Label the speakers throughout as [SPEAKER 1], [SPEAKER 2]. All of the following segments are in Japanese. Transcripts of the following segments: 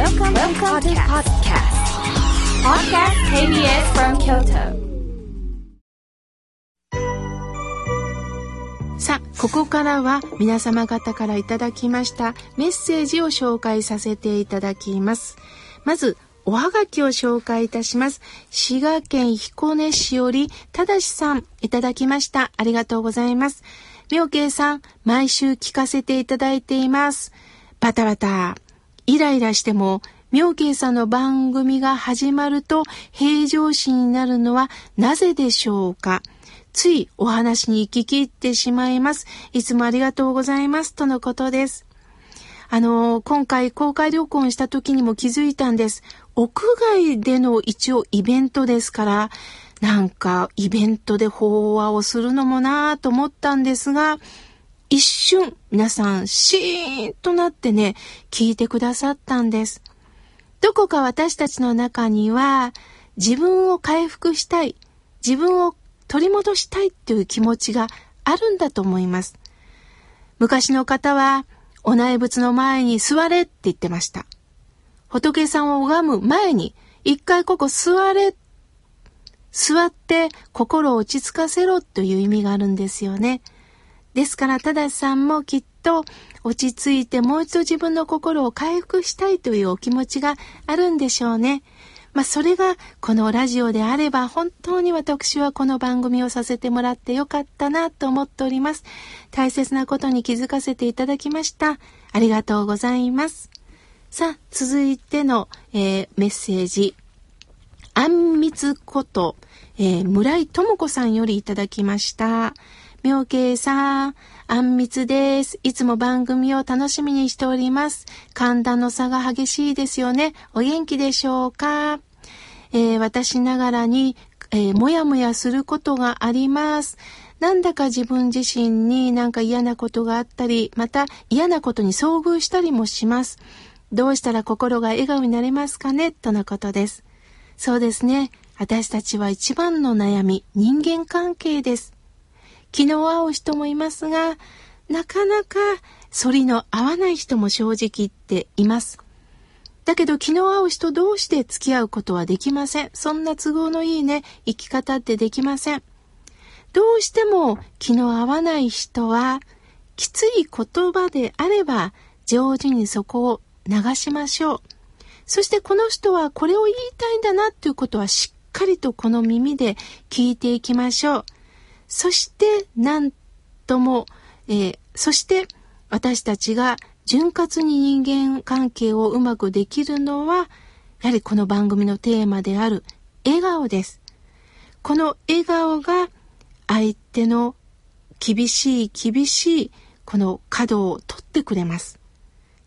[SPEAKER 1] Welcome, Welcome to podcast. Podcast KBS from Kyoto. さあ、ここからは皆様方からいただきましたメッセージを紹介させていただきます。まず、おはがきを紹介いたします。滋賀県彦根市より、ただしさん、いただきました。ありがとうございます。妙慶さん、毎週聞かせていただいています。バタバタ。イライラしても、妙慶さんの番組が始まると平常心になるのはなぜでしょうか？ついお話に聞き入ってしまいます。いつもありがとうございます。とのことです。あの、今回公開旅行した時にも気づいたんです。屋外での一応イベントですから、なんかイベントで法話をするのもなぁと思ったんですが、一瞬皆さんシーンとなってね、聞いてくださったんです。どこか私たちの中には自分を回復したい、自分を取り戻したいっていう気持ちがあるんだと思います。昔の方はお内仏の前に座れって言ってました。仏さんを拝む前に一回ここ座れ座って心を落ち着かせろという意味があるんですよね。ですから、たださんもきっと落ち着いてもう一度自分の心を回復したいというお気持ちがあるんでしょうね。まあ、それがこのラジオであれば本当に私はこの番組をさせてもらってよかったなと思っております。大切なことに気づかせていただきました。ありがとうございます。さあ、続いての、えー、メッセージ。あんみつこと、えー、村井智子さんよりいただきました。妙慶さん、あんみつです。いつも番組を楽しみにしております。寒暖の差が激しいですよね。お元気でしょうか、えー、私ながらに、えー、もやもやすることがあります。なんだか自分自身になんか嫌なことがあったり、また嫌なことに遭遇したりもします。どうしたら心が笑顔になれますかね？とのことです。そうですね。私たちは一番の悩み、人間関係です。気の合う人もいますが、なかなか反りの合わない人も正直言っています。だけど気の合う人同士で付き合うことはできません。そんな都合のいいね、生き方ってできません。どうしても気の合わない人は、きつい言葉であれば上手にそこを流しましょう。そしてこの人はこれを言いたいんだなっていうことはしっかりとこの耳で聞いていきましょう。そして何とも、えー、そして私たちが潤滑に人間関係をうまくできるのは、やはりこの番組のテーマである笑顔です。この笑顔が相手の厳しい厳しいこの角を取ってくれます。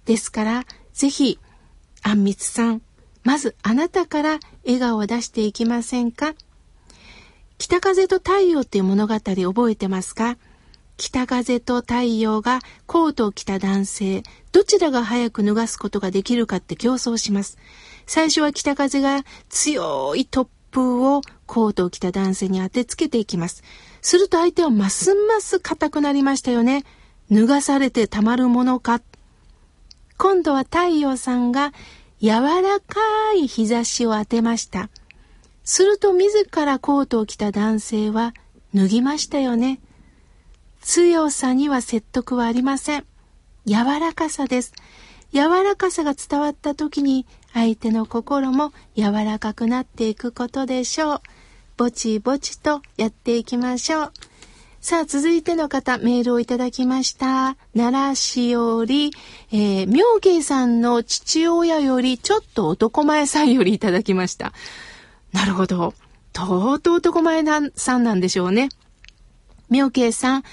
[SPEAKER 1] ですから、ぜひあんみつさん、まずあなたから笑顔を出していきませんか？北風と太陽っていう物語覚えてますか？北風と太陽がコートを着た男性、どちらが早く脱がすことができるかって競争します。最初は北風が強い突風をコートを着た男性に当てつけていきます。すると相手はますます硬くなりましたよね。脱がされてたまるものか今度は太陽さんが柔らかい日差しを当てました。すると自らコートを着た男性は脱ぎましたよね。強さには説得はありません。柔らかさです。柔らかさが伝わった時に相手の心も柔らかくなっていくことでしょう。ぼちぼちとやっていきましょう。さあ、続いての方、メールをいただきました。奈良市より、えー、妙慶さんの父親より、ちょっと男前さんよりいただきました。なるほど。とうとう男前なさんなんでしょうね。妙慶さん、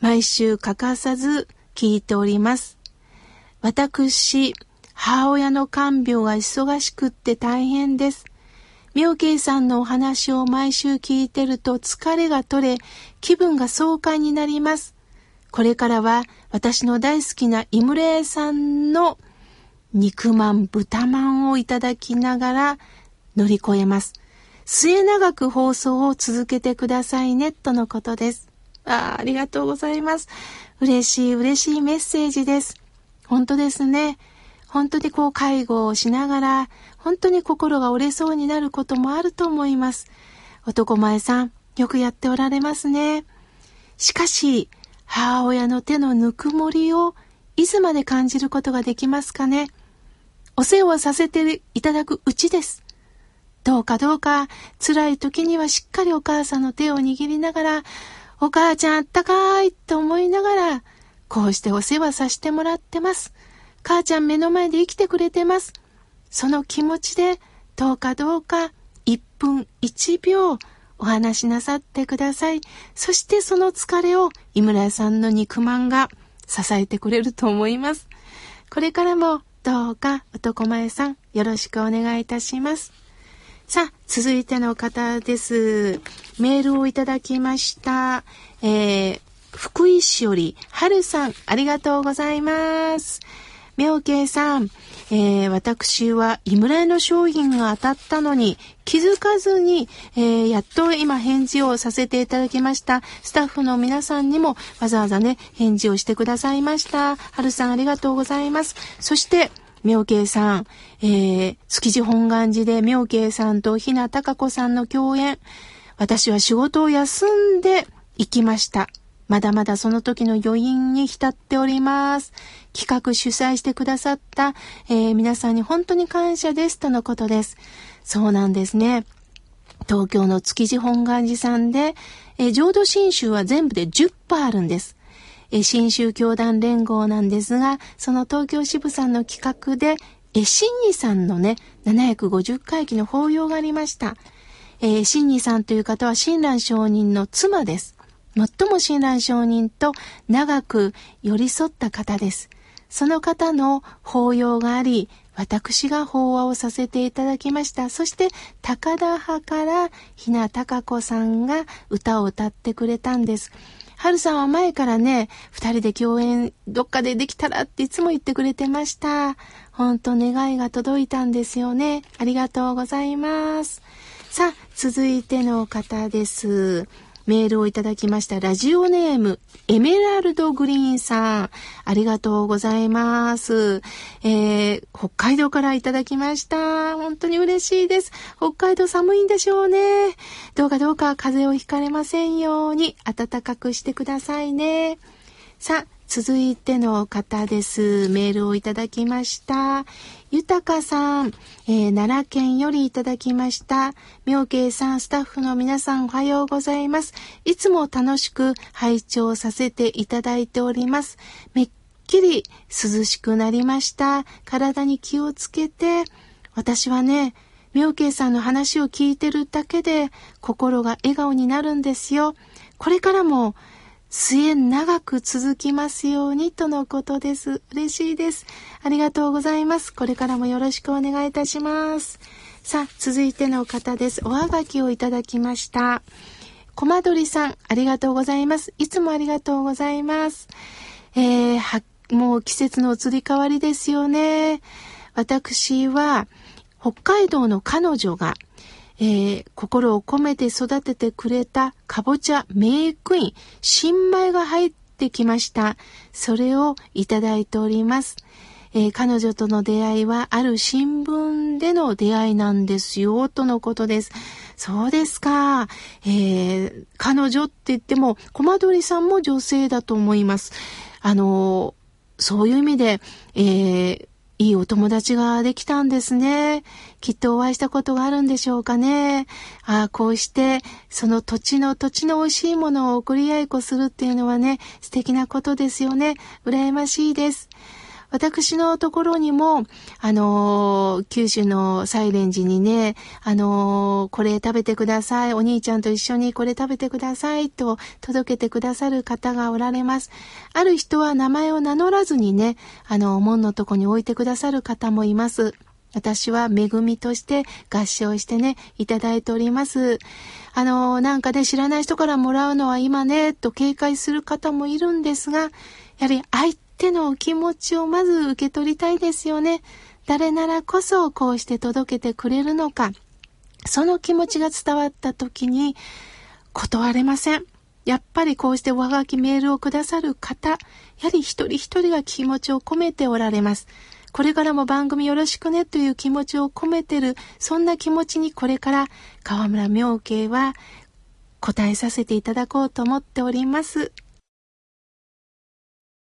[SPEAKER 1] 毎週欠かさず聞いております。私、母親の看病が忙しくって大変です。妙慶さんのお話を毎週聞いてると疲れが取れ、気分が爽快になります。これからは私の大好きなイムレイさんの肉まん、豚まんをいただきながら乗り越えます。末永く放送を続けてくださいね、とのことです。あありがとうございます。嬉しい嬉しいメッセージです。本当ですね。本当にこう介護をしながら、本当に心が折れそうになることもあると思います。男前さん、よくやっておられますね。しかし、母親の手のぬくもりをいつまで感じることができますかね。お世話させていただくうちです。どうかどうか辛い時にはしっかりお母さんの手を握りながら、お母ちゃんあったかいと思いながら、こうしてお世話させてもらってます。母ちゃん目の前で生きてくれてます。その気持ちで、どうかどうか、1分1秒、お話しなさってください。そしてその疲れを井村さんの肉まんが支えてくれると思います。これからもどうか男前さんよろしくお願いいたします。さあ、続いての方です。メールをいただきました。えー、福井市より、はるさん、ありがとうございます。妙慶さん、えー、私は井村屋の商品が当たったのに気づかずに、えー、やっと今返事をさせていただきました。スタッフの皆さんにもわざわざね、返事をしてくださいました。はるさんありがとうございます。そして、妙慶さん、えー、築地本願寺で妙慶さんとひなたか子さんの共演。私は仕事を休んで行きました。まだまだその時の余韻に浸っております。企画主催してくださった、えー、皆さんに本当に感謝ですとのことです。そうなんですね。東京の築地本願寺さんで、えー、浄土真宗は全部で10パあるんです。新宗教団連合なんですが、その東京支部さんの企画で、え、新二さんのね、750回忌の法要がありました。えー、新二さんという方は親鸞上人の妻です。最も親鸞上人と長く寄り添った方です。その方の法要があり、私が法話をさせていただきました。そして、高田派からひなたか子さんが歌を歌ってくれたんです。春さんは前からね、二人で共演どっかでできたらっていつも言ってくれてました。ほんと願いが届いたんですよね。ありがとうございます。さあ、続いての方です。メールをいただきました。ラジオネーム、エメラルドグリーンさん。ありがとうございます。えー、北海道からいただきました。本当に嬉しいです。北海道寒いんでしょうね。どうかどうか風邪をひかれませんように暖かくしてくださいね。さあ、続いての方です。メールをいただきました。豊かさん、えー、奈良県よりいただきました。妙慶さん、スタッフの皆さんおはようございます。いつも楽しく拝聴させていただいております。めっきり涼しくなりました。体に気をつけて、私はね、妙慶さんの話を聞いてるだけで心が笑顔になるんですよ。これからも末長く続きますようにとのことです。嬉しいです。ありがとうございます。これからもよろしくお願いいたします。さあ、続いての方です。おはがきをいただきました。コマドリさん、ありがとうございます。いつもありがとうございます。えー、は、もう季節の移り変わりですよね。私は、北海道の彼女が、えー、心を込めて育ててくれたかぼちゃメイクイン、新米が入ってきました。それをいただいております。えー、彼女との出会いはある新聞での出会いなんですよ、とのことです。そうですか。えー、彼女って言っても、コマドリさんも女性だと思います。あのそういう意味で、えー、いいお友達ができたんですね。きっとお会いしたことがあるんでしょうかね。ああ、こうして、その土地の土地の美味しいものを送り合いこするっていうのはね、素敵なことですよね。羨ましいです。私のところにも、あのー、九州のサイレンジにね、あのー、これ食べてください。お兄ちゃんと一緒にこれ食べてくださいと届けてくださる方がおられます。ある人は名前を名乗らずにね、あの、門のとこに置いてくださる方もいます。私は恵みとして合唱してね、いただいております。あの、なんかね、知らない人からもらうのは今ね、と警戒する方もいるんですが、やはり手のお気持ちをまず受け取りたいですよね。誰ならこそこうして届けてくれるのか。その気持ちが伝わった時に断れません。やっぱりこうしておはがきメールをくださる方、やはり一人一人が気持ちを込めておられます。これからも番組よろしくねという気持ちを込めてる、そんな気持ちにこれから河村明慶は答えさせていただこうと思っております。